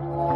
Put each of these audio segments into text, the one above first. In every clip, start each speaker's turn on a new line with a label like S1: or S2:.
S1: Oh.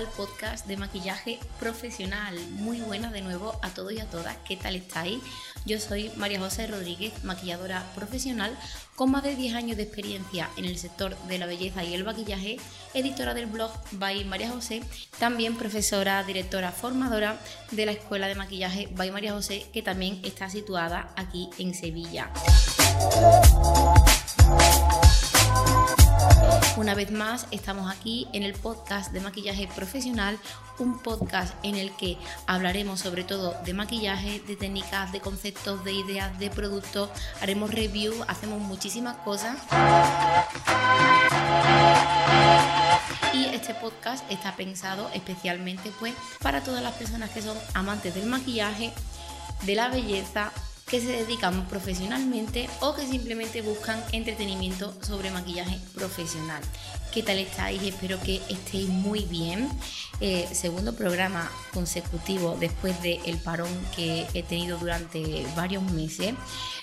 S1: Al podcast de maquillaje profesional. Muy buenas de nuevo a todos y a todas. ¿Qué tal estáis? Yo soy María José Rodríguez, maquilladora profesional con más de 10 años de experiencia en el sector de la belleza y el maquillaje, editora del blog By María José, también profesora, directora, formadora de la Escuela de Maquillaje By María José, que también está situada aquí en Sevilla. Una vez más, estamos aquí en el podcast de maquillaje profesional, un podcast en el que hablaremos sobre todo de maquillaje, de técnicas, de conceptos, de ideas, de productos, haremos review, hacemos muchísimas cosas. Y este podcast está pensado especialmente pues para todas las personas que son amantes del maquillaje, de la belleza que se dedican profesionalmente o que simplemente buscan entretenimiento sobre maquillaje profesional. ¿Qué tal estáis? Espero que estéis muy bien. Eh, segundo programa consecutivo después del parón que he tenido durante varios meses.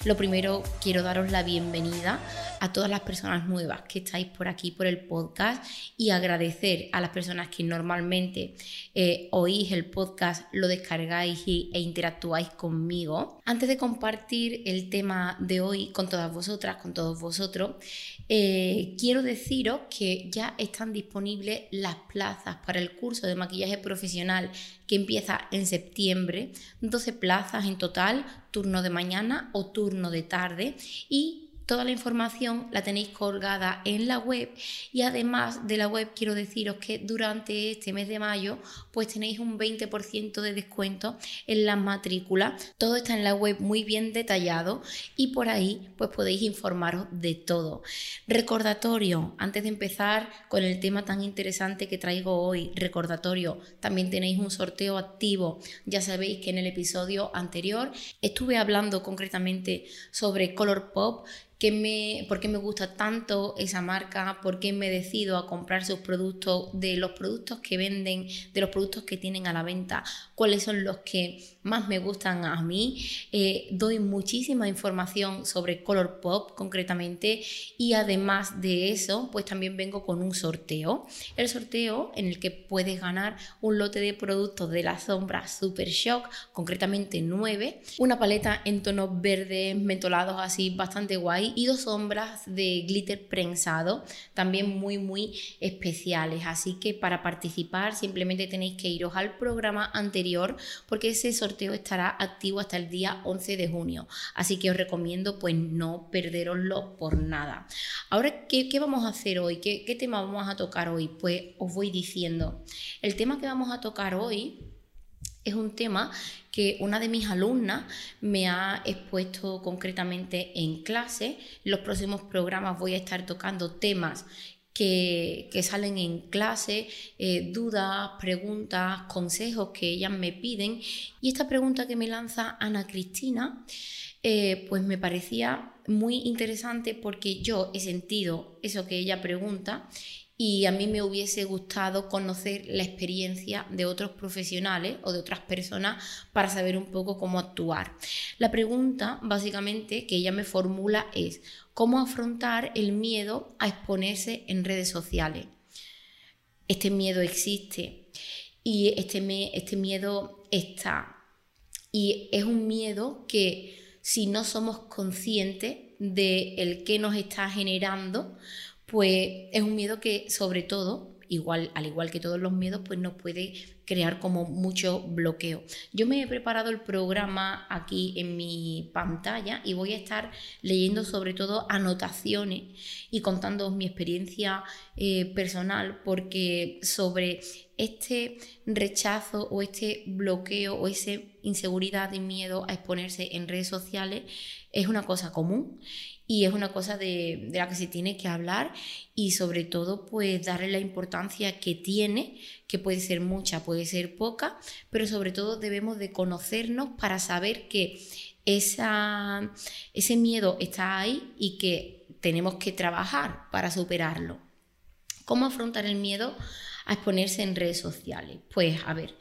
S1: Lo primero, quiero daros la bienvenida a todas las personas nuevas que estáis por aquí, por el podcast, y agradecer a las personas que normalmente eh, oís el podcast, lo descargáis e interactuáis conmigo. Antes de compartir el tema de hoy con todas vosotras, con todos vosotros, eh, quiero deciros que ya están disponibles las plazas para el curso de maquillaje profesional que empieza en septiembre, 12 plazas en total, turno de mañana o turno de tarde. Y Toda la información la tenéis colgada en la web y además de la web quiero deciros que durante este mes de mayo pues tenéis un 20% de descuento en la matrícula. Todo está en la web muy bien detallado y por ahí pues podéis informaros de todo. Recordatorio, antes de empezar con el tema tan interesante que traigo hoy, recordatorio, también tenéis un sorteo activo. Ya sabéis que en el episodio anterior estuve hablando concretamente sobre Color Pop me, por qué me gusta tanto esa marca, por qué me decido a comprar sus productos, de los productos que venden, de los productos que tienen a la venta, cuáles son los que más me gustan a mí. Eh, doy muchísima información sobre Color Pop concretamente y además de eso, pues también vengo con un sorteo. El sorteo en el que puedes ganar un lote de productos de la sombra Super Shock, concretamente 9, una paleta en tonos verdes mentolados así bastante guay y dos sombras de glitter prensado, también muy muy especiales. Así que para participar simplemente tenéis que iros al programa anterior porque ese sorteo estará activo hasta el día 11 de junio. Así que os recomiendo pues no perderoslo por nada. Ahora, ¿qué, vamos a hacer hoy? ¿Qué, ¿Qué tema vamos a tocar hoy? Pues os voy diciendo. El tema que vamos a tocar hoy es un tema que una de mis alumnas me ha expuesto concretamente en clase. En los próximos programas voy a estar tocando temas que, salen en clase, eh, dudas, preguntas, consejos que ellas me piden. Y esta pregunta que me lanza Ana Cristina, eh, pues me parecía muy interesante porque yo he sentido eso que ella pregunta y a mí me hubiese gustado conocer la experiencia de otros profesionales o de otras personas para saber un poco cómo actuar. La pregunta básicamente que ella me formula es cómo afrontar el miedo a exponerse en redes sociales. Este miedo existe y este, este miedo está. Y es un miedo que si no somos conscientes de el que nos está generando, pues es un miedo que sobre todo, igual, al igual que todos los miedos, pues nos puede crear como mucho bloqueo. Yo me he preparado el programa aquí en mi pantalla y voy a estar leyendo sobre todo anotaciones y contando mi experiencia eh, personal porque sobre este rechazo o este bloqueo o esa inseguridad y miedo a exponerse en redes sociales es una cosa común y es una cosa de, la que se tiene que hablar y sobre todo pues darle la importancia que tiene, que puede ser mucha, puede ser poca, pero sobre todo debemos de conocernos para saber que esa, ese miedo está ahí y que tenemos que trabajar para superarlo. ¿Cómo afrontar el miedo a exponerse en redes sociales? Pues a ver,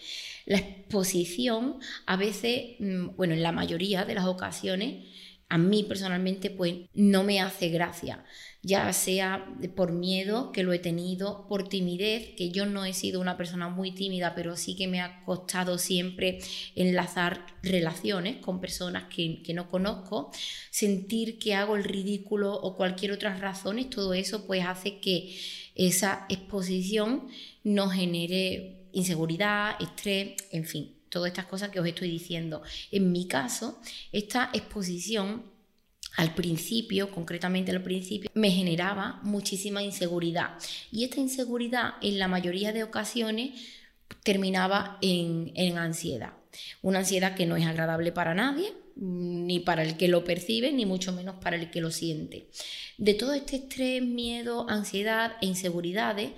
S1: la exposición a veces, mm, bueno, en la mayoría de las ocasiones, a mí personalmente pues no me hace gracia, ya sea por miedo, que lo he tenido, por timidez, que yo no he sido una persona muy tímida, pero sí que me ha costado siempre enlazar relaciones con personas que, no conozco, sentir que hago el ridículo o cualquier otra razón, todo eso pues hace que esa exposición no genere inseguridad, estrés, en fin, todas estas cosas que os estoy diciendo. En mi caso, esta exposición al principio, concretamente al principio, me generaba muchísima inseguridad. Y esta inseguridad en la mayoría de ocasiones terminaba en, en ansiedad. Una ansiedad que no es agradable para nadie, ni para el que lo percibe, ni mucho menos para el que lo siente. De todo este estrés, miedo, ansiedad e inseguridades,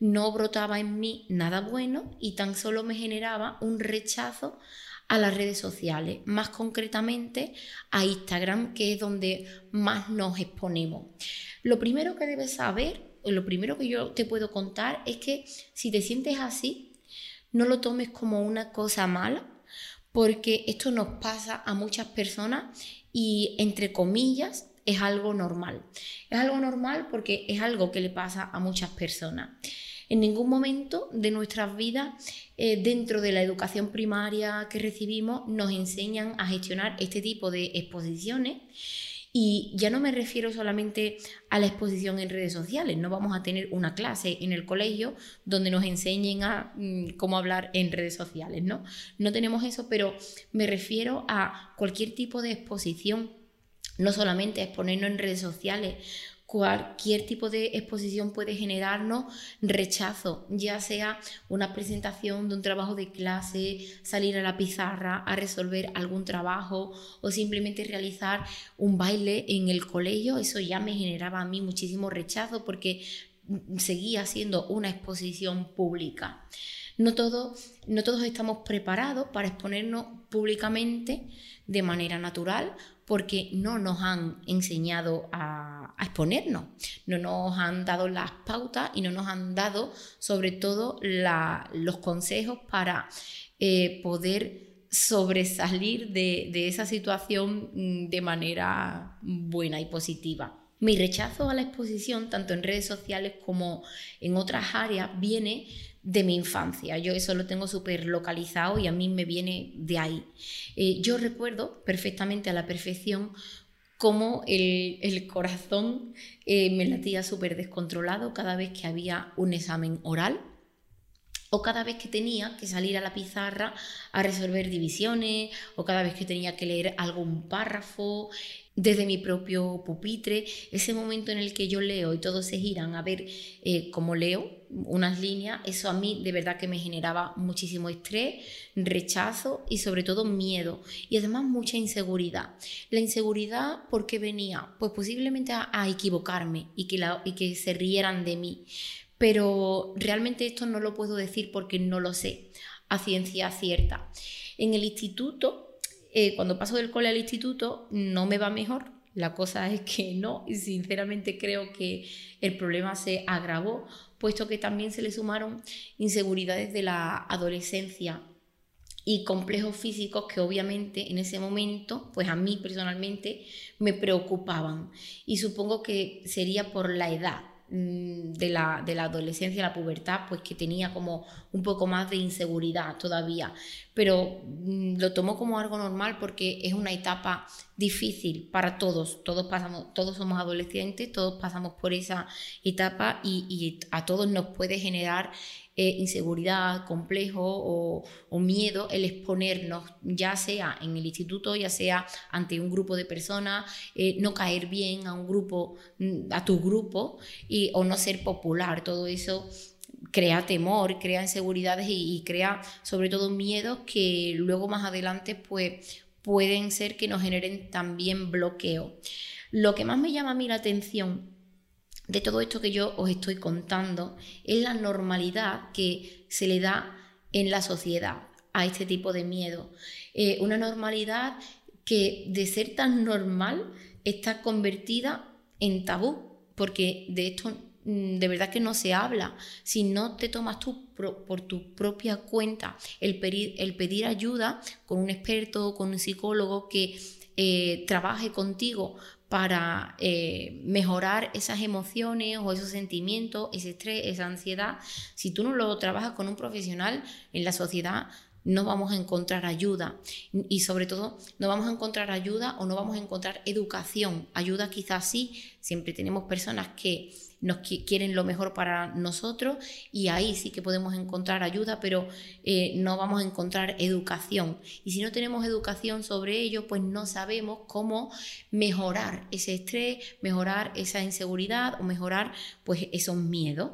S1: no brotaba en mí nada bueno y tan solo me generaba un rechazo a las redes sociales, más concretamente a Instagram, que es donde más nos exponemos. Lo primero que debes saber, lo primero que yo te puedo contar es que si te sientes así, no lo tomes como una cosa mala, porque esto nos pasa a muchas personas y entre comillas es algo normal. Es algo normal porque es algo que le pasa a muchas personas. En ningún momento de nuestras vidas, eh, dentro de la educación primaria que recibimos, nos enseñan a gestionar este tipo de exposiciones. Y ya no me refiero solamente a la exposición en redes sociales, no vamos a tener una clase en el colegio donde nos enseñen a mm, cómo hablar en redes sociales, ¿no? No tenemos eso, pero me refiero a cualquier tipo de exposición, no solamente exponernos en redes sociales cualquier tipo de exposición puede generarnos rechazo, ya sea una presentación de un trabajo de clase, salir a la pizarra a resolver algún trabajo o simplemente realizar un baile en el colegio, eso ya me generaba a mí muchísimo rechazo porque seguía siendo una exposición pública. No, no todos estamos preparados para exponernos públicamente de manera natural porque no nos han enseñado a, exponernos, no nos han dado las pautas y no nos han dado sobre todo los consejos para eh, poder sobresalir de, esa situación mm, de manera buena y positiva. Mi rechazo a la exposición, tanto en redes sociales como en otras áreas, viene de mi infancia. Yo eso lo tengo súper localizado y a mí me viene de ahí. Eh, yo recuerdo perfectamente a la perfección cómo el, corazón eh, me latía súper descontrolado cada vez que había un examen oral o cada vez que tenía que salir a la pizarra a resolver divisiones, o cada vez que tenía que leer algún párrafo, desde mi propio pupitre, ese momento en el que yo leo y todos se giran a ver eh, cómo leo unas líneas, eso a mí de verdad que me generaba muchísimo estrés, rechazo y sobre todo miedo y además mucha inseguridad. La inseguridad porque venía pues posiblemente a, equivocarme y que, y que se rieran de mí, pero realmente esto no lo puedo decir porque no lo sé a ciencia cierta. En el instituto eh, cuando paso del cole al instituto no me va mejor. La cosa es que no, y sinceramente creo que el problema se agravó, puesto que también se le sumaron inseguridades de la adolescencia y complejos físicos que obviamente en ese momento, pues a mí personalmente me preocupaban. Y supongo que sería por la edad, de la, de la adolescencia, la pubertad, pues que tenía como un poco más de inseguridad todavía. Pero mm, lo tomo como algo normal porque es una etapa difícil para todos. Todos pasamos, todos somos adolescentes, todos pasamos por esa etapa y, y a todos nos puede generar eh, inseguridad, complejo o, miedo el exponernos, ya sea en el instituto, ya sea ante un grupo de personas, eh, no caer bien a un grupo, mm, a tu grupo, y, o no ser popular. Todo eso crea temor, crea inseguridades y, crea sobre todo miedos que luego más adelante pues pueden ser que nos generen también bloqueo. Lo que más me llama a mí la atención de todo esto que yo os estoy contando es la normalidad que se le da en la sociedad a este tipo de miedo. Eh, una normalidad que de ser tan normal está convertida en tabú, porque de esto mm, de verdad que no se habla. Si no te tomas tú por tu propia cuenta el pedir, ayuda con un experto, con un psicólogo que eh, trabaje contigo para eh, mejorar esas emociones o esos sentimientos, ese estrés, esa ansiedad, si tú no lo trabajas con un profesional en la sociedad, no vamos a encontrar ayuda y sobre todo no vamos a encontrar ayuda o no vamos a encontrar educación. Ayuda quizás sí, siempre tenemos personas que nos quieren lo mejor para nosotros y ahí sí que podemos encontrar ayuda, pero eh, no vamos a encontrar educación. Y si no tenemos educación sobre ello, pues no sabemos cómo mejorar ese estrés, mejorar esa inseguridad o mejorar pues esos miedos.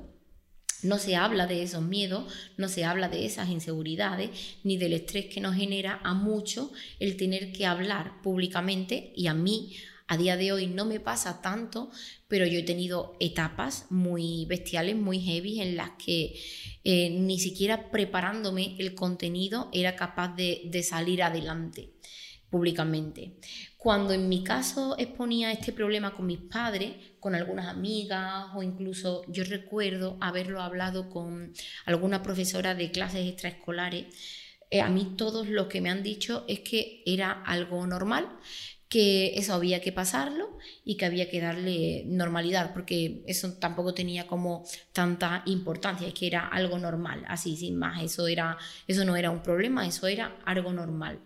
S1: No se habla de esos miedos, no se habla de esas inseguridades, ni del estrés que nos genera a mucho el tener que hablar públicamente y a mí a día de hoy no me pasa tanto, pero yo he tenido etapas muy bestiales, muy heavy, en las que eh, ni siquiera preparándome el contenido era capaz de, de salir adelante públicamente. Cuando en mi caso exponía este problema con mis padres, con algunas amigas o incluso yo recuerdo haberlo hablado con alguna profesora de clases extraescolares, eh, a mí todos los que me han dicho es que era algo normal, que eso había que pasarlo y que había que darle normalidad, porque eso tampoco tenía como tanta importancia, es que era algo normal, así sin más, eso era eso no era un problema, eso era algo normal.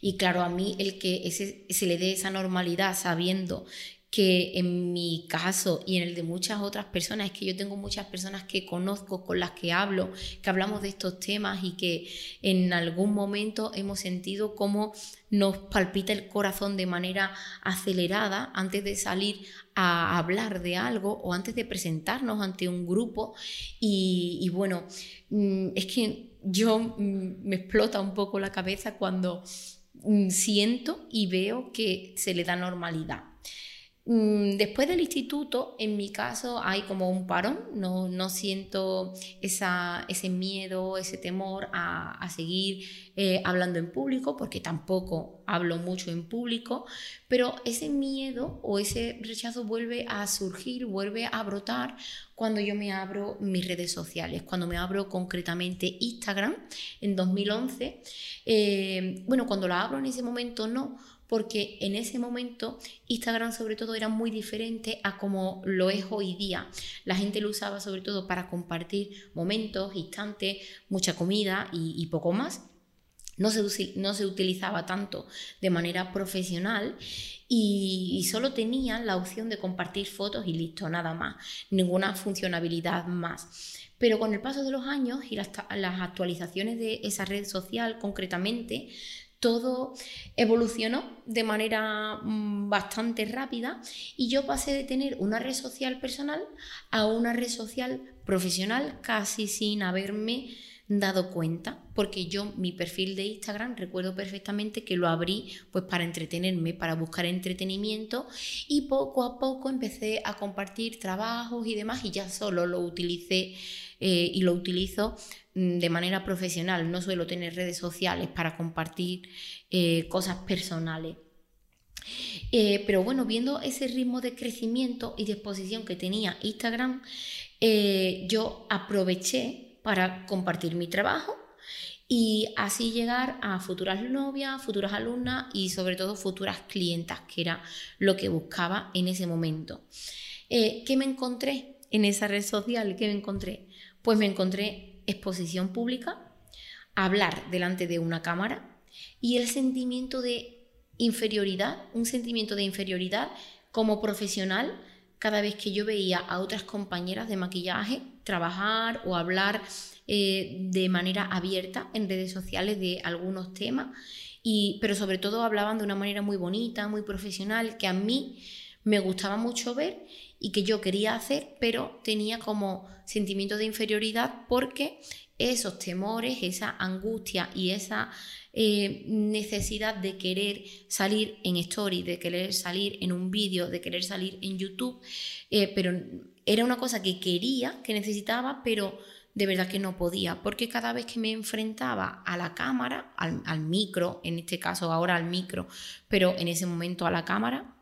S1: Y claro, a mí el que se le dé esa normalidad sabiendo que en mi caso y en el de muchas otras personas, es que yo tengo muchas personas que conozco, con las que hablo, que hablamos de estos temas y que en algún momento hemos sentido cómo nos palpita el corazón de manera acelerada antes de salir a hablar de algo o antes de presentarnos ante un grupo. Y, bueno, mm, es que yo mm, me explota un poco la cabeza cuando Mm, siento y veo que se le da normalidad. Mm, después del instituto, en mi caso, hay como un parón, no, no siento ese miedo, ese temor a, a seguir eh, hablando en público, porque tampoco hablo mucho en público, pero ese miedo o ese rechazo vuelve a surgir, vuelve a brotar cuando yo me abro mis redes sociales, cuando me abro concretamente Instagram en 2011. Eh, bueno, cuando la abro en ese momento no porque en ese momento Instagram sobre todo era muy diferente a como lo es hoy día. La gente lo usaba sobre todo para compartir momentos, instantes, mucha comida y, poco más. No se, no se, utilizaba tanto de manera profesional y, solo tenía la opción de compartir fotos y listo, nada más, ninguna funcionalidad más. Pero con el paso de los años y las actualizaciones de esa red social concretamente, todo evolucionó de manera mm, bastante rápida y yo pasé de tener una red social personal a una red social profesional casi sin haberme dado cuenta, porque yo mi perfil de Instagram recuerdo perfectamente que lo abrí pues para entretenerme, para buscar entretenimiento y poco a poco empecé a compartir trabajos y demás y ya solo lo utilicé eh, y lo utilizo mm, de manera profesional, no suelo tener redes sociales para compartir eh, cosas personales. Eh, pero bueno, viendo ese ritmo de crecimiento y de exposición que tenía Instagram, yo aproveché para compartir mi trabajo y así llegar a futuras novias, futuras alumnas y sobre todo futuras clientas, que era lo que buscaba en ese momento. ¿Qué me encontré en esa red social? ¿Qué me encontré? Pues me encontré exposición pública, hablar delante de una cámara y el sentimiento de inferioridad, un sentimiento de inferioridad como profesional cada vez que yo veía a otras compañeras de maquillaje trabajar o hablar eh, de manera abierta en redes sociales de algunos temas, y, pero sobre todo hablaban de una manera muy bonita, muy profesional, que a mí me gustaba mucho ver y que yo quería hacer, pero tenía como sentimiento de inferioridad porque esos temores, esa angustia y esa eh, necesidad de querer salir en story, de querer salir en un vídeo, de querer salir en YouTube, eh, pero era una cosa que quería, que necesitaba, pero de verdad que no podía, porque cada vez que me enfrentaba a la cámara, al, micro, en este caso ahora al micro, pero en ese momento a la cámara,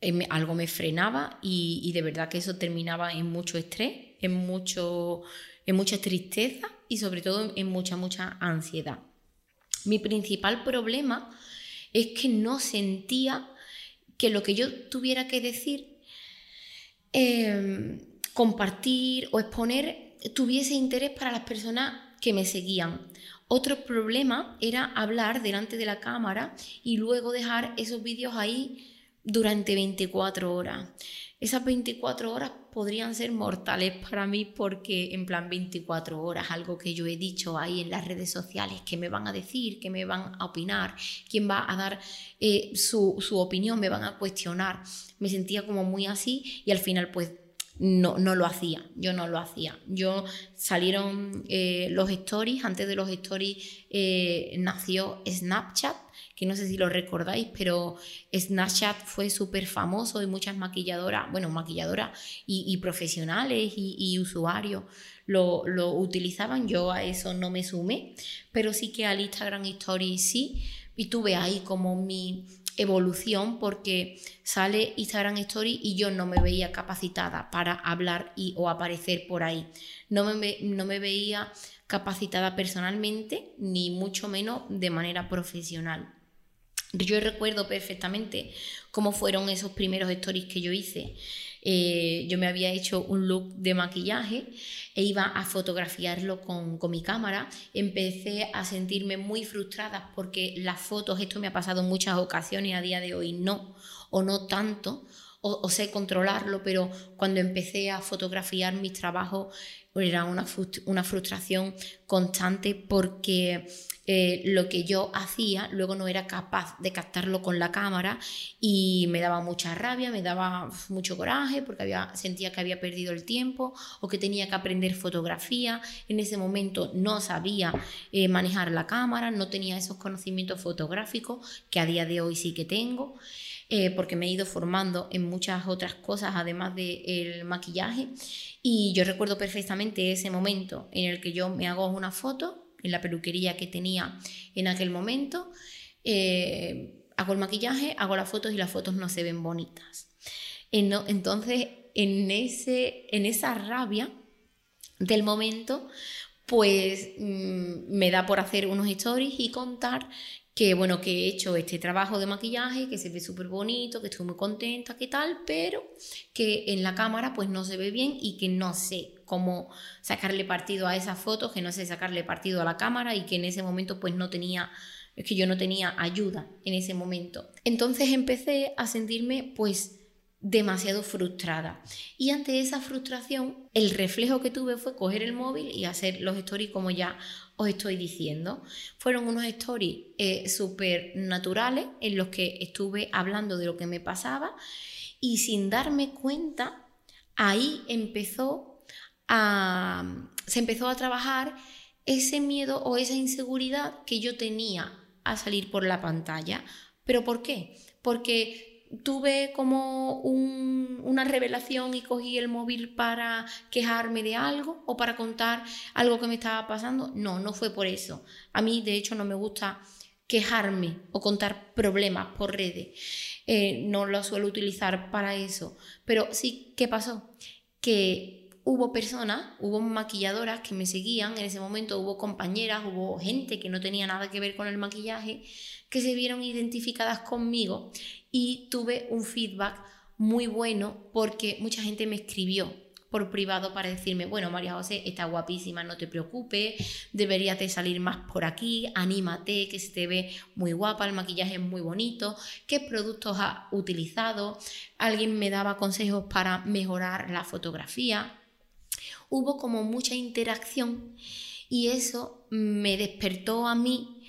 S1: eh, algo me frenaba y, de verdad que eso terminaba en mucho estrés, en, mucho, en mucha tristeza y sobre todo en mucha, mucha ansiedad. Mi principal problema es que no sentía que lo que yo tuviera que decir, em, compartir o exponer tuviese interés para las personas que me seguían. Otro problema era hablar delante de la cámara y luego dejar esos vídeos ahí durante 24 horas. Esas 24 horas podrían ser mortales para mí porque en plan 24 horas, algo que yo he dicho ahí en las redes sociales, que me van a decir, que me van a opinar, quién va a dar eh, su, su opinión, me van a cuestionar. Me sentía como muy así y al final pues no, no lo hacía, yo no lo hacía. Yo salieron eh, los stories, antes de los stories eh, nació Snapchat, que no sé si lo recordáis, pero Snapchat fue súper famoso y muchas maquilladoras, bueno, maquilladoras y, profesionales y, usuarios lo, lo, utilizaban. Yo a eso no me sumé, pero sí que al Instagram Stories sí, y tuve ahí como mi evolución porque sale Instagram Story y yo no me veía capacitada para hablar y o aparecer por ahí. No me, no me veía capacitada personalmente, ni mucho menos de manera profesional. Yo recuerdo perfectamente cómo fueron esos primeros stories que yo hice. Eh, yo me había hecho un look de maquillaje e iba a fotografiarlo con, mi cámara. Empecé a sentirme muy frustrada porque las fotos, esto me ha pasado en muchas ocasiones, a día de hoy no, o no tanto, o, sé controlarlo, pero cuando empecé a fotografiar mis trabajos era una, una frustración constante porque eh, lo que yo hacía luego no era capaz de captarlo con la cámara y me daba mucha rabia, me daba mucho coraje porque había, sentía que había perdido el tiempo o que tenía que aprender fotografía. En ese momento no sabía eh, manejar la cámara, no tenía esos conocimientos fotográficos que a día de hoy sí que tengo. Eh, porque me he ido formando en muchas otras cosas además del maquillaje y yo recuerdo perfectamente ese momento en el que yo me hago una foto en la peluquería que tenía en aquel momento. Eh, hago el maquillaje, hago las fotos y las fotos no se ven bonitas. Entonces, en, ese, en esa rabia del momento, pues mm, me da por hacer unos stories y contar que bueno, que he hecho este trabajo de maquillaje, que se ve súper bonito, que estoy muy contenta, que tal, pero que en la cámara pues no se ve bien y que no sé cómo sacarle partido a esas fotos, que no sé sacarle partido a la cámara y que en ese momento pues no tenía, es que yo no tenía ayuda en ese momento. Entonces empecé a sentirme pues demasiado frustrada. Y ante esa frustración, el reflejo que tuve fue coger el móvil y hacer los stories como ya os estoy diciendo. Fueron unos stories eh, súper naturales en los que estuve hablando de lo que me pasaba y sin darme cuenta, ahí empezó a, se empezó a trabajar ese miedo o esa inseguridad que yo tenía a salir por la pantalla. ¿Pero por qué? Porque tuve como una revelación y cogí el móvil para quejarme de algo o para contar algo que me estaba pasando. No, no fue por eso. A mí, de hecho, no me gusta quejarme o contar problemas por redes. Eh, no lo suelo utilizar para eso. Pero sí, ¿qué pasó? Que hubo personas, hubo maquilladoras que me seguían en ese momento, hubo compañeras, hubo gente que no tenía nada que ver con el maquillaje, que se vieron identificadas conmigo y tuve un feedback muy bueno porque mucha gente me escribió por privado para decirme, bueno, María José, está guapísima, no te preocupes, deberías de salir más por aquí, anímate, que se te ve muy guapa, el maquillaje es muy bonito, qué productos has utilizado, alguien me daba consejos para mejorar la fotografía. Hubo como mucha interacción y eso me despertó a mí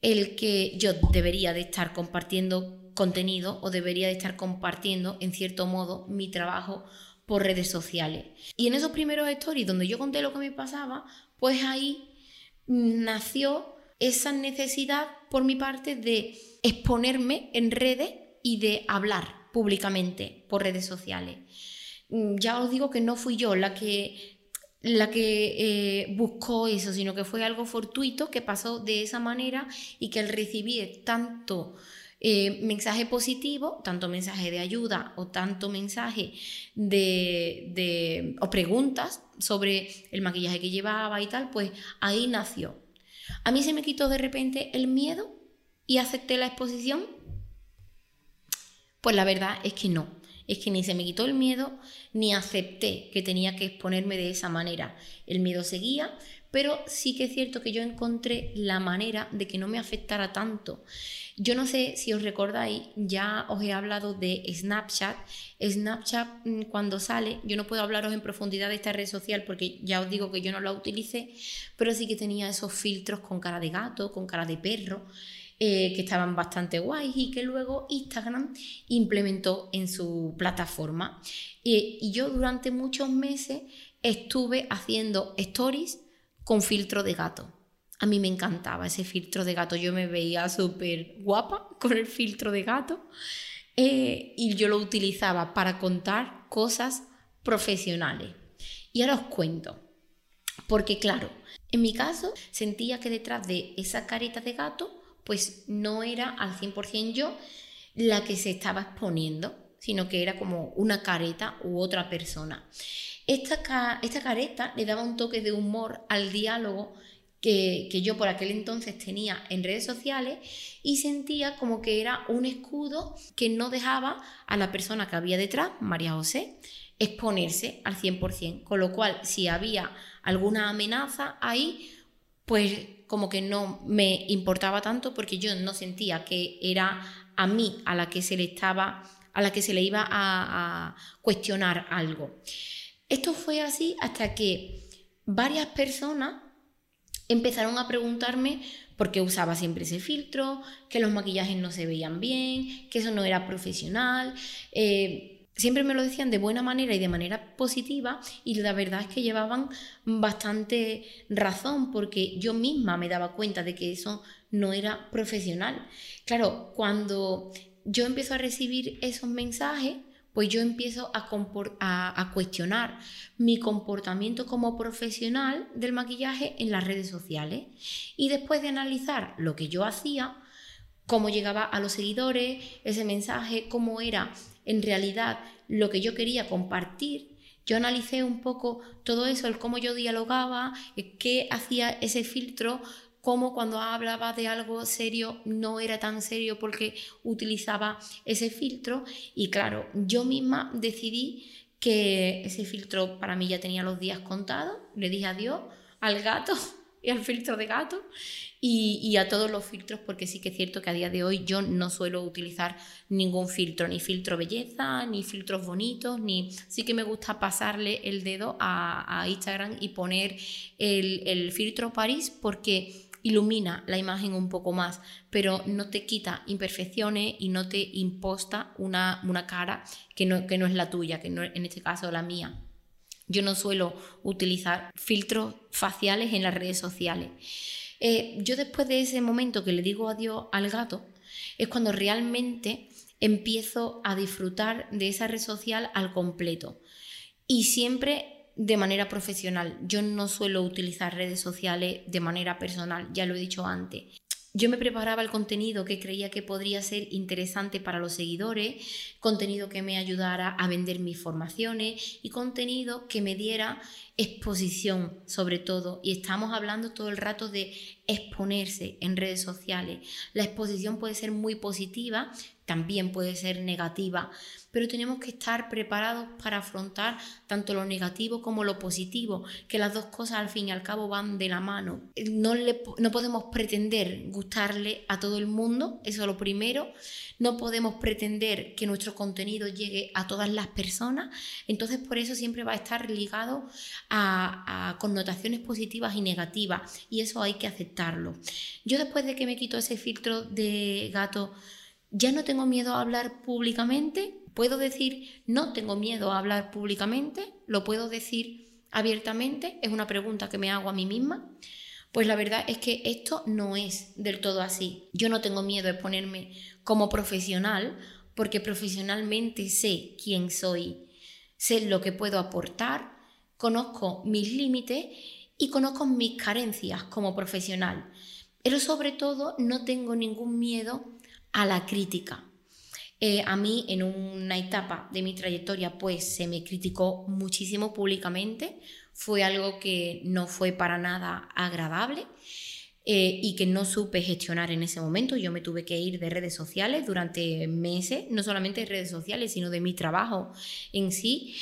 S1: el que yo debería de estar compartiendo contenido o debería de estar compartiendo en cierto modo mi trabajo por redes sociales. Y en esos primeros stories donde yo conté lo que me pasaba, pues ahí nació esa necesidad por mi parte de exponerme en redes y de hablar públicamente por redes sociales. Mm, ya os digo que no fui yo la que la que eh, buscó eso, sino que fue algo fortuito que pasó de esa manera y que al recibir tanto eh, mensaje positivo, tanto mensaje de ayuda o tanto mensaje de, o preguntas sobre el maquillaje que llevaba y tal, pues ahí nació. A mí se me quitó de repente el miedo y acepté la exposición. Pues la verdad es que no, es que ni se me quitó el miedo ni acepté que tenía que exponerme de esa manera. El miedo seguía, pero sí que es cierto que yo encontré la manera de que no me afectara tanto. Yo no sé si os recordáis, ya os he hablado de Snapchat. Snapchat mm, cuando sale, yo no puedo hablaros en profundidad de esta red social porque ya os digo que yo no la utilicé, pero sí que tenía esos filtros con cara de gato, con cara de perro. Eh, que estaban bastante guays y que luego Instagram implementó en su plataforma. y yo durante muchos meses estuve haciendo stories con filtro de gato. A mí me encantaba ese filtro de gato. Yo me veía súper guapa con el filtro de gato. Eh, y yo lo utilizaba para contar cosas profesionales. Y ahora os cuento. Porque claro, en mi caso sentía que detrás de esa carita de gato, pues no era al 100% yo la que se estaba exponiendo, sino que era como una careta u otra persona. Esta, esta careta le daba un toque de humor al diálogo que, que, yo por aquel entonces tenía en redes sociales y sentía como que era un escudo que no dejaba a la persona que había detrás, María José, exponerse al 100%, con lo cual si había alguna amenaza ahí, pues como que no me importaba tanto porque yo no sentía que era a mí a la que se le estaba a la que se le iba a, cuestionar algo. Esto fue así hasta que varias personas empezaron a preguntarme por qué usaba siempre ese filtro, que los maquillajes no se veían bien, que eso no era profesional. Eh, siempre me lo decían de buena manera y de manera positiva y la verdad es que llevaban bastante razón porque yo misma me daba cuenta de que eso no era profesional. Claro, cuando yo empiezo a recibir esos mensajes, pues yo empiezo a, cuestionar mi comportamiento como profesional del maquillaje en las redes sociales. Y después de analizar lo que yo hacía, cómo llegaba a los seguidores, ese mensaje, cómo era en realidad lo que yo quería compartir, yo analicé un poco todo eso, el cómo yo dialogaba, qué hacía ese filtro como cuando hablaba de algo serio no era tan serio porque utilizaba ese filtro. Y claro, yo misma decidí que ese filtro para mí ya tenía los días contados, le dije adiós al gato y al filtro de gato y, a todos los filtros porque sí que es cierto que a día de hoy yo no suelo utilizar ningún filtro, ni filtro belleza, ni filtros bonitos, ni sí que me gusta pasarle el dedo a, Instagram y poner el, el filtro París porque ilumina la imagen un poco más, pero no te quita imperfecciones y no te imposta una, una cara que no, que no es la tuya, que no, en este caso la mía. Yo no suelo utilizar filtros faciales en las redes sociales. Eh, yo después de ese momento que le digo adiós al gato, es cuando realmente empiezo a disfrutar de esa red social al completo. Y siempre de manera profesional. Yo no suelo utilizar redes sociales de manera personal, ya lo he dicho antes. Yo me preparaba el contenido que creía que podría ser interesante para los seguidores, contenido que me ayudara a vender mis formaciones y contenido que me diera exposición sobre todo. Y estamos hablando todo el rato de exponerse en redes sociales. La exposición puede ser muy positiva, también puede ser negativa, pero tenemos que estar preparados para afrontar tanto lo negativo como lo positivo, que las dos cosas al fin y al cabo van de la mano. No, no podemos pretender gustarle a todo el mundo, eso es lo primero, no podemos pretender que nuestro contenido llegue a todas las personas, entonces por eso siempre va a estar ligado a, a connotaciones positivas y negativas, y eso hay que aceptarlo. Yo después de que me quito ese filtro de gato, ya no tengo miedo a hablar públicamente, ¿Puedo decir no tengo miedo a hablar públicamente? ¿Lo puedo decir abiertamente? Es una pregunta que me hago a mí misma. Pues la verdad es que esto no es del todo así. Yo no tengo miedo de ponerme como profesional porque profesionalmente sé quién soy, sé lo que puedo aportar, conozco mis límites y conozco mis carencias como profesional. Pero sobre todo no tengo ningún miedo a la crítica. Eh, a mí en una etapa de mi trayectoria pues se me criticó muchísimo públicamente, fue algo que no fue para nada agradable eh, y que no supe gestionar en ese momento. Yo me tuve que ir de redes sociales durante meses, no solamente de redes sociales, sino de mi trabajo en sí.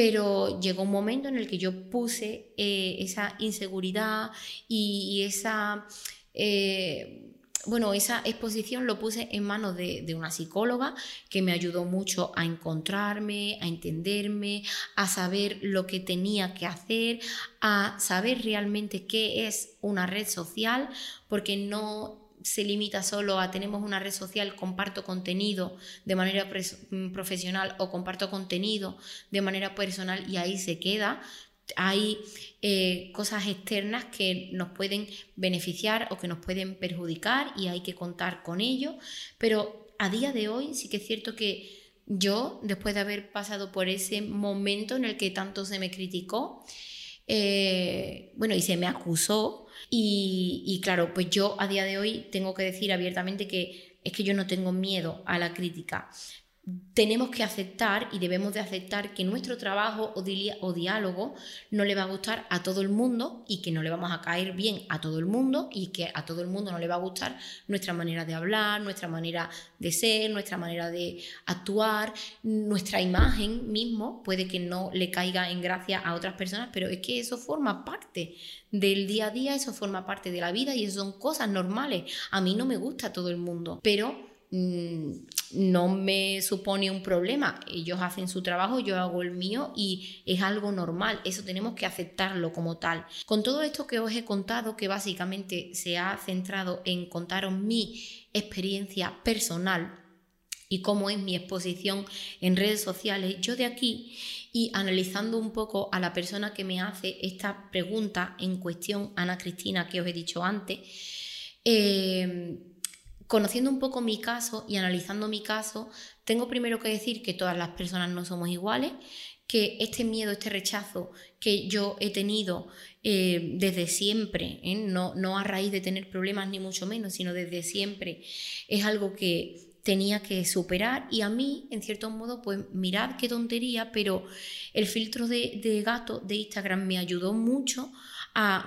S1: Pero llegó un momento en el que yo puse eh, esa inseguridad y, esa... Eh, bueno, esa exposición lo puse en manos de, una psicóloga que me ayudó mucho a encontrarme, a entenderme, a saber lo que tenía que hacer, a saber realmente qué es una red social, porque no se limita solo a tenemos una red social, comparto contenido de manera mm, profesional o comparto contenido de manera personal y ahí se queda, hay eh, cosas externas que nos pueden beneficiar o que nos pueden perjudicar y hay que contar con ello, pero a día de hoy sí que es cierto que yo, después de haber pasado por ese momento en el que tanto se me criticó, eh, bueno, y se me acusó, y, y claro, pues yo a día de hoy tengo que decir abiertamente que es que yo no tengo miedo a la crítica tenemos que aceptar y debemos de aceptar que nuestro trabajo o, diálogo no le va a gustar a todo el mundo y que no le vamos a caer bien a todo el mundo y que a todo el mundo no le va a gustar nuestra manera de hablar, nuestra manera de ser, nuestra manera de actuar, nuestra imagen mismo puede que no le caiga en gracia a otras personas, pero es que eso forma parte del día a día, eso forma parte de la vida y eso son cosas normales. A mí no me gusta todo el mundo, pero Mm, no me supone un problema. Ellos hacen su trabajo, yo hago el mío y es algo normal. Eso tenemos que aceptarlo como tal. Con todo esto que os he contado, que básicamente se ha centrado en contaros mi experiencia personal y cómo es mi exposición en redes sociales, yo de aquí y analizando un poco a la persona que me hace esta pregunta en cuestión, Ana Cristina, que os he dicho antes, eh, conociendo un poco mi caso y analizando mi caso, tengo primero que decir que todas las personas no somos iguales, que este miedo, este rechazo que yo he tenido eh, desde siempre, ¿eh? no, no a raíz de tener problemas ni mucho menos, sino desde siempre, es algo que tenía que superar y a mí, en cierto modo, pues mirad qué tontería, pero el filtro de, de gato de Instagram me ayudó mucho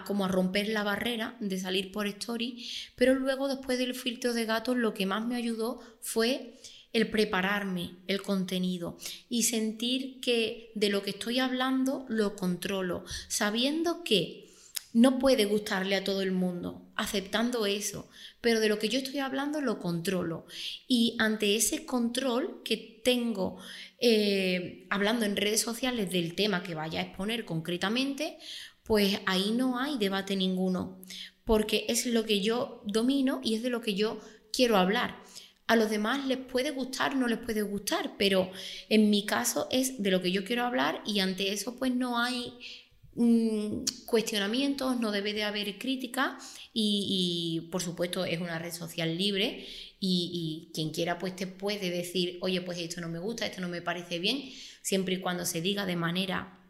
S1: como a romper la barrera de salir por story, pero luego después del filtro de gatos lo que más me ayudó fue el prepararme el contenido y sentir que de lo que estoy hablando lo controlo, sabiendo que no puede gustarle a todo el mundo, aceptando eso, pero de lo que yo estoy hablando lo controlo. Y ante ese control que tengo eh, hablando en redes sociales del tema que vaya a exponer concretamente, pues ahí no hay debate ninguno, porque es lo que yo domino y es de lo que yo quiero hablar. A los demás les puede gustar, no les puede gustar, pero en mi caso es de lo que yo quiero hablar y ante eso pues no hay mm, cuestionamientos, no debe de haber crítica y, por supuesto es una red social libre y, y, quien quiera pues te puede decir, oye pues esto no me gusta, esto no me parece bien, siempre y cuando se diga de manera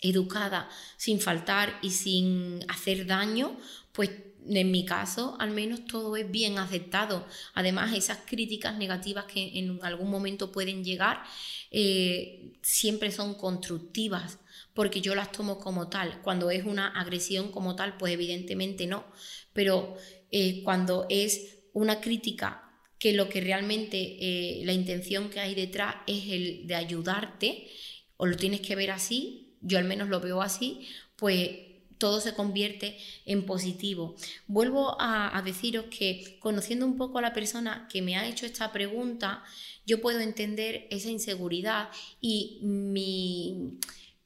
S1: educada, sin faltar y sin hacer daño, pues en mi caso al menos todo es bien aceptado. Además, esas críticas negativas que en algún momento pueden llegar eh, siempre son constructivas porque yo las tomo como tal. Cuando es una agresión como tal, pues evidentemente no. Pero eh, cuando es una crítica que lo que realmente eh, la intención que hay detrás es el de ayudarte, o lo tienes que ver así, yo al menos lo veo así, pues todo se convierte en positivo. Vuelvo a, deciros que conociendo un poco a la persona que me ha hecho esta pregunta, yo puedo entender esa inseguridad y mi,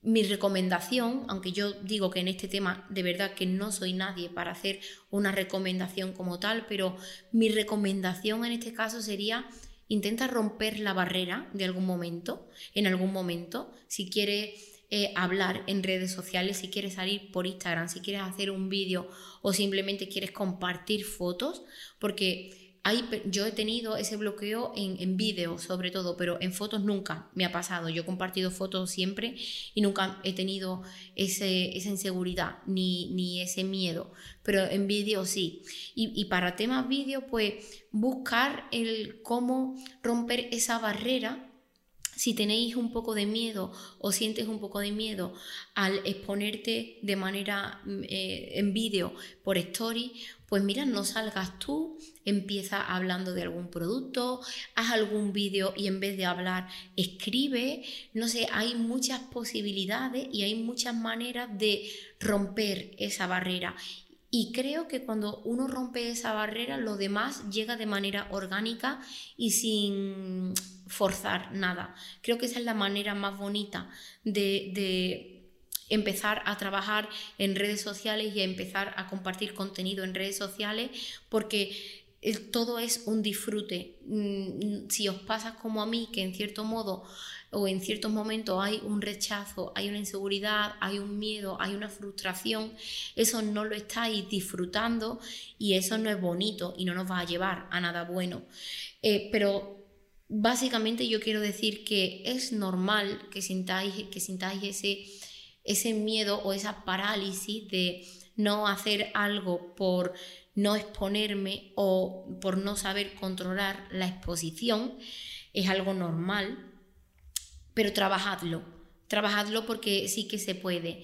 S1: mi recomendación, aunque yo digo que en este tema de verdad que no soy nadie para hacer una recomendación como tal, pero mi recomendación en este caso sería intenta romper la barrera de algún momento, en algún momento, si quieres eh, hablar en redes sociales, si quieres salir por Instagram, si quieres hacer un vídeo o simplemente quieres compartir fotos, porque yo he tenido ese bloqueo en, en vídeos sobre todo, pero en fotos nunca me ha pasado. Yo he compartido fotos siempre y nunca he tenido ese, esa inseguridad ni, ni, ese miedo, pero en vídeo sí. Y, y para temas vídeo, pues buscar el cómo romper esa barrera si tenéis un poco de miedo o sientes un poco de miedo al exponerte de manera mm, eh, en vídeo por story, pues mira, no salgas tú, empieza hablando de algún producto, haz algún vídeo y en vez de hablar, escribe. No sé, hay muchas posibilidades y hay muchas maneras de romper esa barrera. Y creo que cuando uno rompe esa barrera, lo demás llega de manera orgánica y sin forzar nada. Creo que esa es la manera más bonita de, empezar a trabajar en redes sociales y a empezar a compartir contenido en redes sociales porque todo es un disfrute. Mm, si os pasa como a mí, que en cierto modo o en ciertos momentos hay un rechazo, hay una inseguridad, hay un miedo, hay una frustración, eso no lo estáis disfrutando y eso no es bonito y no nos va a llevar a nada bueno. Eh, pero básicamente yo quiero decir que es normal que sintáis, que sintáis ese, ese miedo o esa parálisis de no hacer algo por no exponerme o por no saber controlar la exposición. Es algo normal, pero trabajadlo. Trabajadlo porque sí que se puede.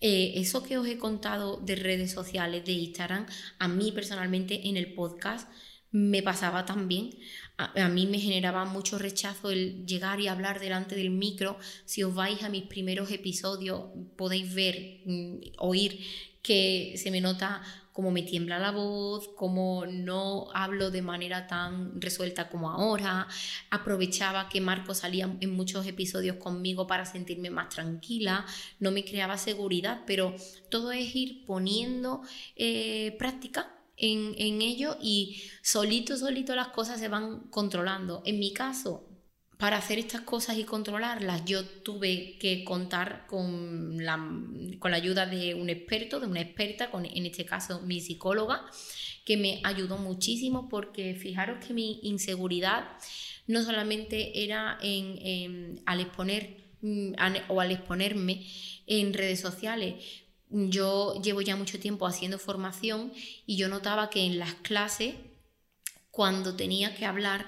S1: Eh, eso que os he contado de redes sociales, de Instagram, a mí personalmente en el podcast me pasaba también a, mí me generaba mucho rechazo el llegar y hablar delante del micro. Si os vais a mis primeros episodios, podéis ver, mm, oír que se me nota como me tiembla la voz, como no hablo de manera tan resuelta como ahora. Aprovechaba que Marco salía en muchos episodios conmigo para sentirme más tranquila, no me creaba seguridad, pero todo es ir poniendo eh, práctica en, ello y solito, solito las cosas se van controlando. En mi caso, para hacer estas cosas y controlarlas, yo tuve que contar con la, con la ayuda de un experto, de una experta, con, en este caso mi psicóloga, que me ayudó muchísimo porque fijaros que mi inseguridad no solamente era en, al exponer mm, o al exponerme en redes sociales, yo llevo ya mucho tiempo haciendo formación y yo notaba que en las clases, cuando tenía que hablar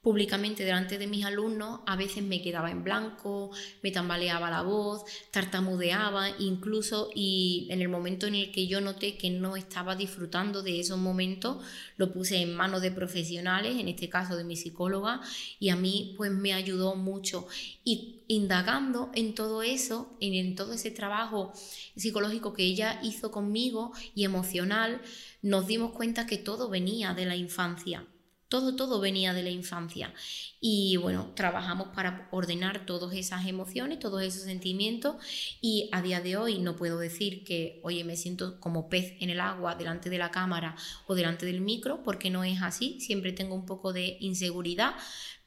S1: públicamente delante de mis alumnos, a veces me quedaba en blanco, me tambaleaba la voz, tartamudeaba, incluso y en el momento en el que yo noté que no estaba disfrutando de esos momentos, lo puse en manos de profesionales, en este caso de mi psicóloga, y a mí pues me ayudó mucho. Y indagando en todo eso, en todo ese trabajo psicológico que ella hizo conmigo y emocional, nos dimos cuenta que todo venía de la infancia todo, todo venía de la infancia. Y bueno, trabajamos para ordenar todas esas emociones, todos esos sentimientos. Y a día de hoy no puedo decir que, oye, me siento como pez en el agua delante de la cámara o delante del micro, porque no es así. Siempre tengo un poco de inseguridad,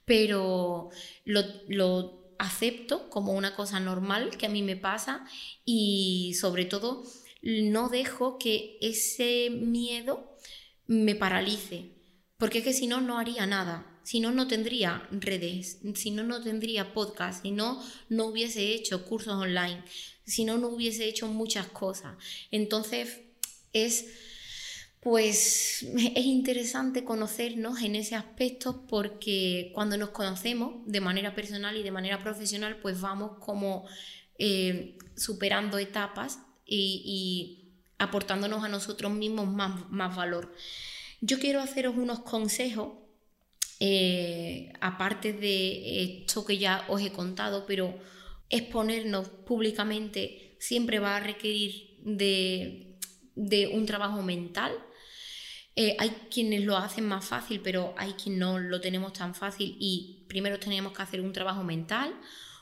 S1: pero lo, lo acepto como una cosa normal que a mí me pasa y sobre todo no dejo que ese miedo me paralice porque es que si no, no haría nada. Si no, no tendría redes. Si no, no tendría podcast. Si no, no hubiese hecho cursos online. Si no, no hubiese hecho muchas cosas. Entonces, es pues es interesante conocernos en ese aspecto porque cuando nos conocemos de manera personal y de manera profesional, pues vamos como eh, superando etapas y, aportándonos a nosotros mismos más, más valor. Yo quiero haceros unos consejos, eh, aparte de esto que ya os he contado, pero exponernos públicamente siempre va a requerir de, un trabajo mental. Eh, hay quienes lo hacen más fácil, pero hay quienes no lo tenemos tan fácil y primero tenemos que hacer un trabajo mental,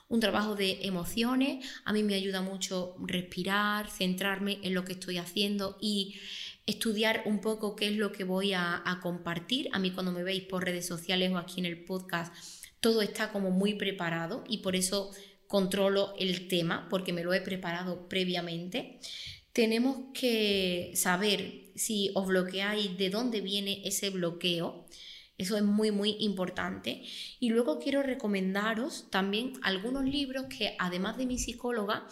S1: un trabajo de emociones. A mí me ayuda mucho respirar, centrarme en lo que estoy haciendo y estudiar un poco qué es lo que voy a, compartir. A mí cuando me veis por redes sociales o aquí en el podcast, todo está como muy preparado y por eso controlo el tema porque me lo he preparado previamente. Tenemos que saber si os bloqueáis, de dónde viene ese bloqueo. Eso es muy, muy importante. Y luego quiero recomendaros también algunos libros que, además de mi psicóloga,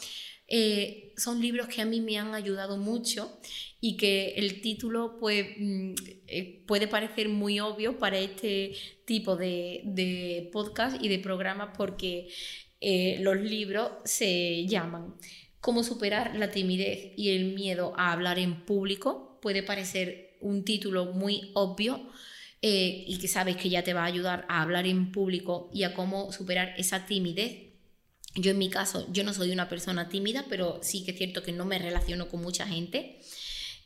S1: eh, son libros que a mí me han ayudado mucho y que el título pues, mm, eh, puede parecer muy obvio para este tipo de, podcast y de programas porque eh, los libros se llaman Cómo superar la timidez y el miedo a hablar en público. Puede parecer un título muy obvio, y que sabes que ya te va a ayudar a hablar en público y a cómo superar esa timidez yo en mi caso, yo no soy una persona tímida, pero sí que es cierto que no me relaciono con mucha gente.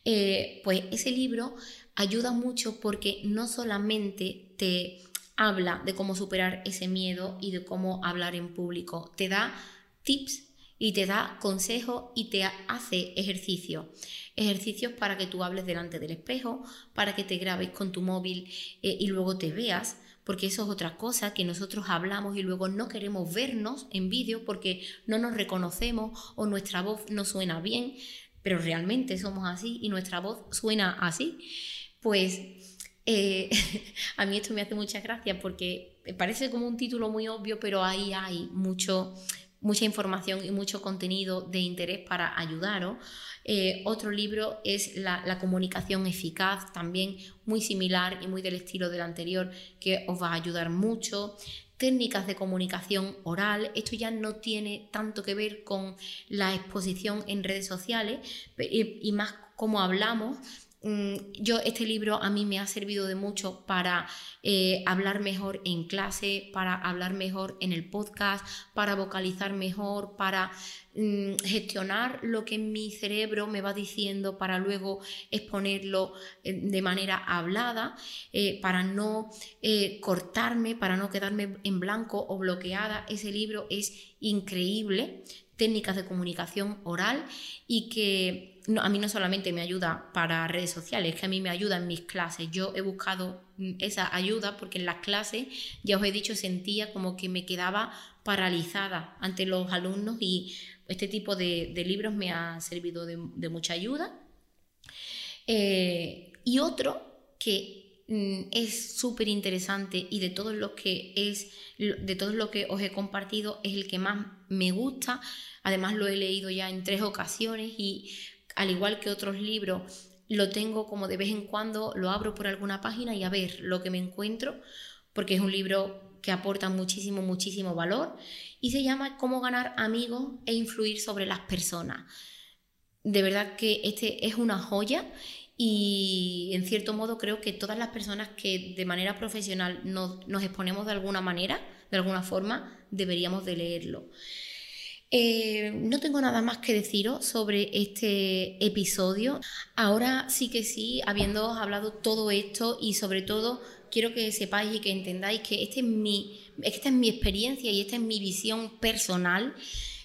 S1: Eh, pues ese libro ayuda mucho porque no solamente te habla de cómo superar ese miedo y de cómo hablar en público, te da tips y te da consejos y te hace ejercicio. Ejercicios para que tú hables delante del espejo, para que te grabes con tu móvil eh, y luego te veas porque eso es otra cosa que nosotros hablamos y luego no queremos vernos en vídeo porque no nos reconocemos o nuestra voz no suena bien, pero realmente somos así y nuestra voz suena así. Pues eh, a mí esto me hace mucha gracia porque parece como un título muy obvio, pero ahí hay mucho, mucha información y mucho contenido de interés para ayudaros. Eh, otro libro es la, comunicación eficaz, también muy similar y muy del estilo del anterior, que os va a ayudar mucho. Técnicas de comunicación oral, esto ya no tiene tanto que ver con la exposición en redes sociales y más cómo hablamos, yo este libro a mí me ha servido de mucho para eh, hablar mejor en clase, para hablar mejor en el podcast, para vocalizar mejor, para mm, gestionar lo que mi cerebro me va diciendo para luego exponerlo eh, de manera hablada, eh, para no cortarme, para no quedarme en blanco o bloqueada. Ese libro es increíble, técnicas de comunicación oral y que a mí no solamente me ayuda para redes sociales, es que a mí me ayuda en mis clases. Yo he buscado mm, esa ayuda porque en las clases, ya os he dicho, sentía como que me quedaba paralizada ante los alumnos y este tipo de, libros me ha servido de, mucha ayuda. Eh, y otro que es súper interesante y de todos los que es de todos lo que os he compartido es el que más me gusta además lo he leído ya en tres ocasiones y al igual que otros libros, lo tengo como de vez en cuando, lo abro por alguna página y a ver lo que me encuentro, porque es un libro que aporta muchísimo, muchísimo valor y se llama Cómo ganar amigos e influir sobre las personas. De verdad que este es una joya y en cierto modo creo que todas las personas que de manera profesional nos, nos exponemos de alguna manera, de alguna forma, deberíamos de leerlo. Eh, no tengo nada más que deciros sobre este episodio. Ahora sí que sí, habiendo hablado todo esto y sobre todo quiero que sepáis y que entendáis que este es mi, esta es mi experiencia y esta es mi visión personal.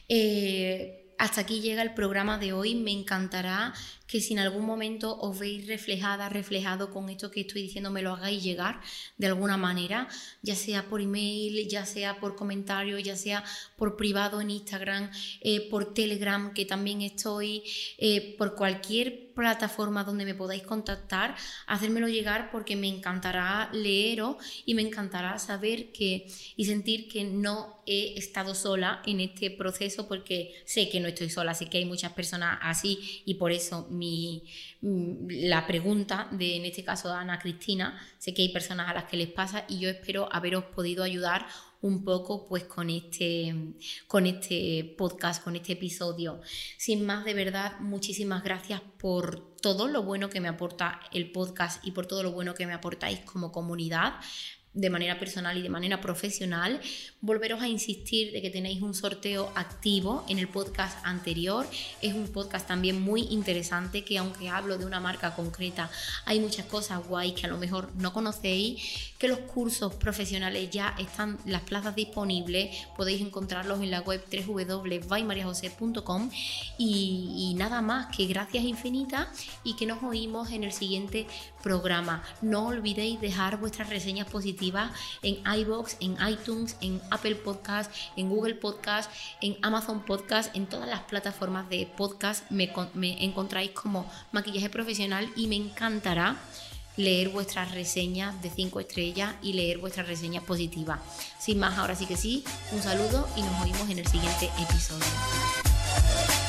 S1: Eh, hasta aquí llega el programa de hoy. Me encantará que si en algún momento os veis reflejada, reflejado con esto que estoy diciendo, me lo hagáis llegar de alguna manera, ya sea por email, ya sea por comentario, ya sea por privado en Instagram, eh, por Telegram, que también estoy, eh, por cualquier plataforma donde me podáis contactar, hacérmelo llegar porque me encantará leeros y me encantará saber que y sentir que no he estado sola en este proceso porque sé que no estoy sola, sé que hay muchas personas así y por eso mm, la pregunta de, en este caso, de Ana Cristina. Sé que hay personas a las que les pasa y yo espero haberos podido ayudar un poco pues con este, con este podcast, con este episodio. Sin más, de verdad, muchísimas gracias por todo lo bueno que me aporta el podcast y por todo lo bueno que me aportáis como comunidad de manera personal y de manera profesional, volveros a insistir de que tenéis un sorteo activo en el podcast anterior. Es un podcast también muy interesante que aunque hablo de una marca concreta, hay muchas cosas guay que a lo mejor no conocéis, que los cursos profesionales ya están las plazas disponibles, podéis encontrarlos en la web www.vaimariajose.com y, y nada más, que gracias infinitas y que nos oímos en el siguiente programa. No olvidéis dejar vuestras reseñas positivas en iBox, en iTunes, en Apple Podcast, en Google Podcast, en Amazon Podcast, en todas las plataformas de podcast me, encontráis como maquillaje profesional y me encantará leer vuestras reseñas de 5 estrellas y leer vuestras reseñas positivas. Sin más, ahora sí que sí, un saludo y nos oímos en el siguiente episodio.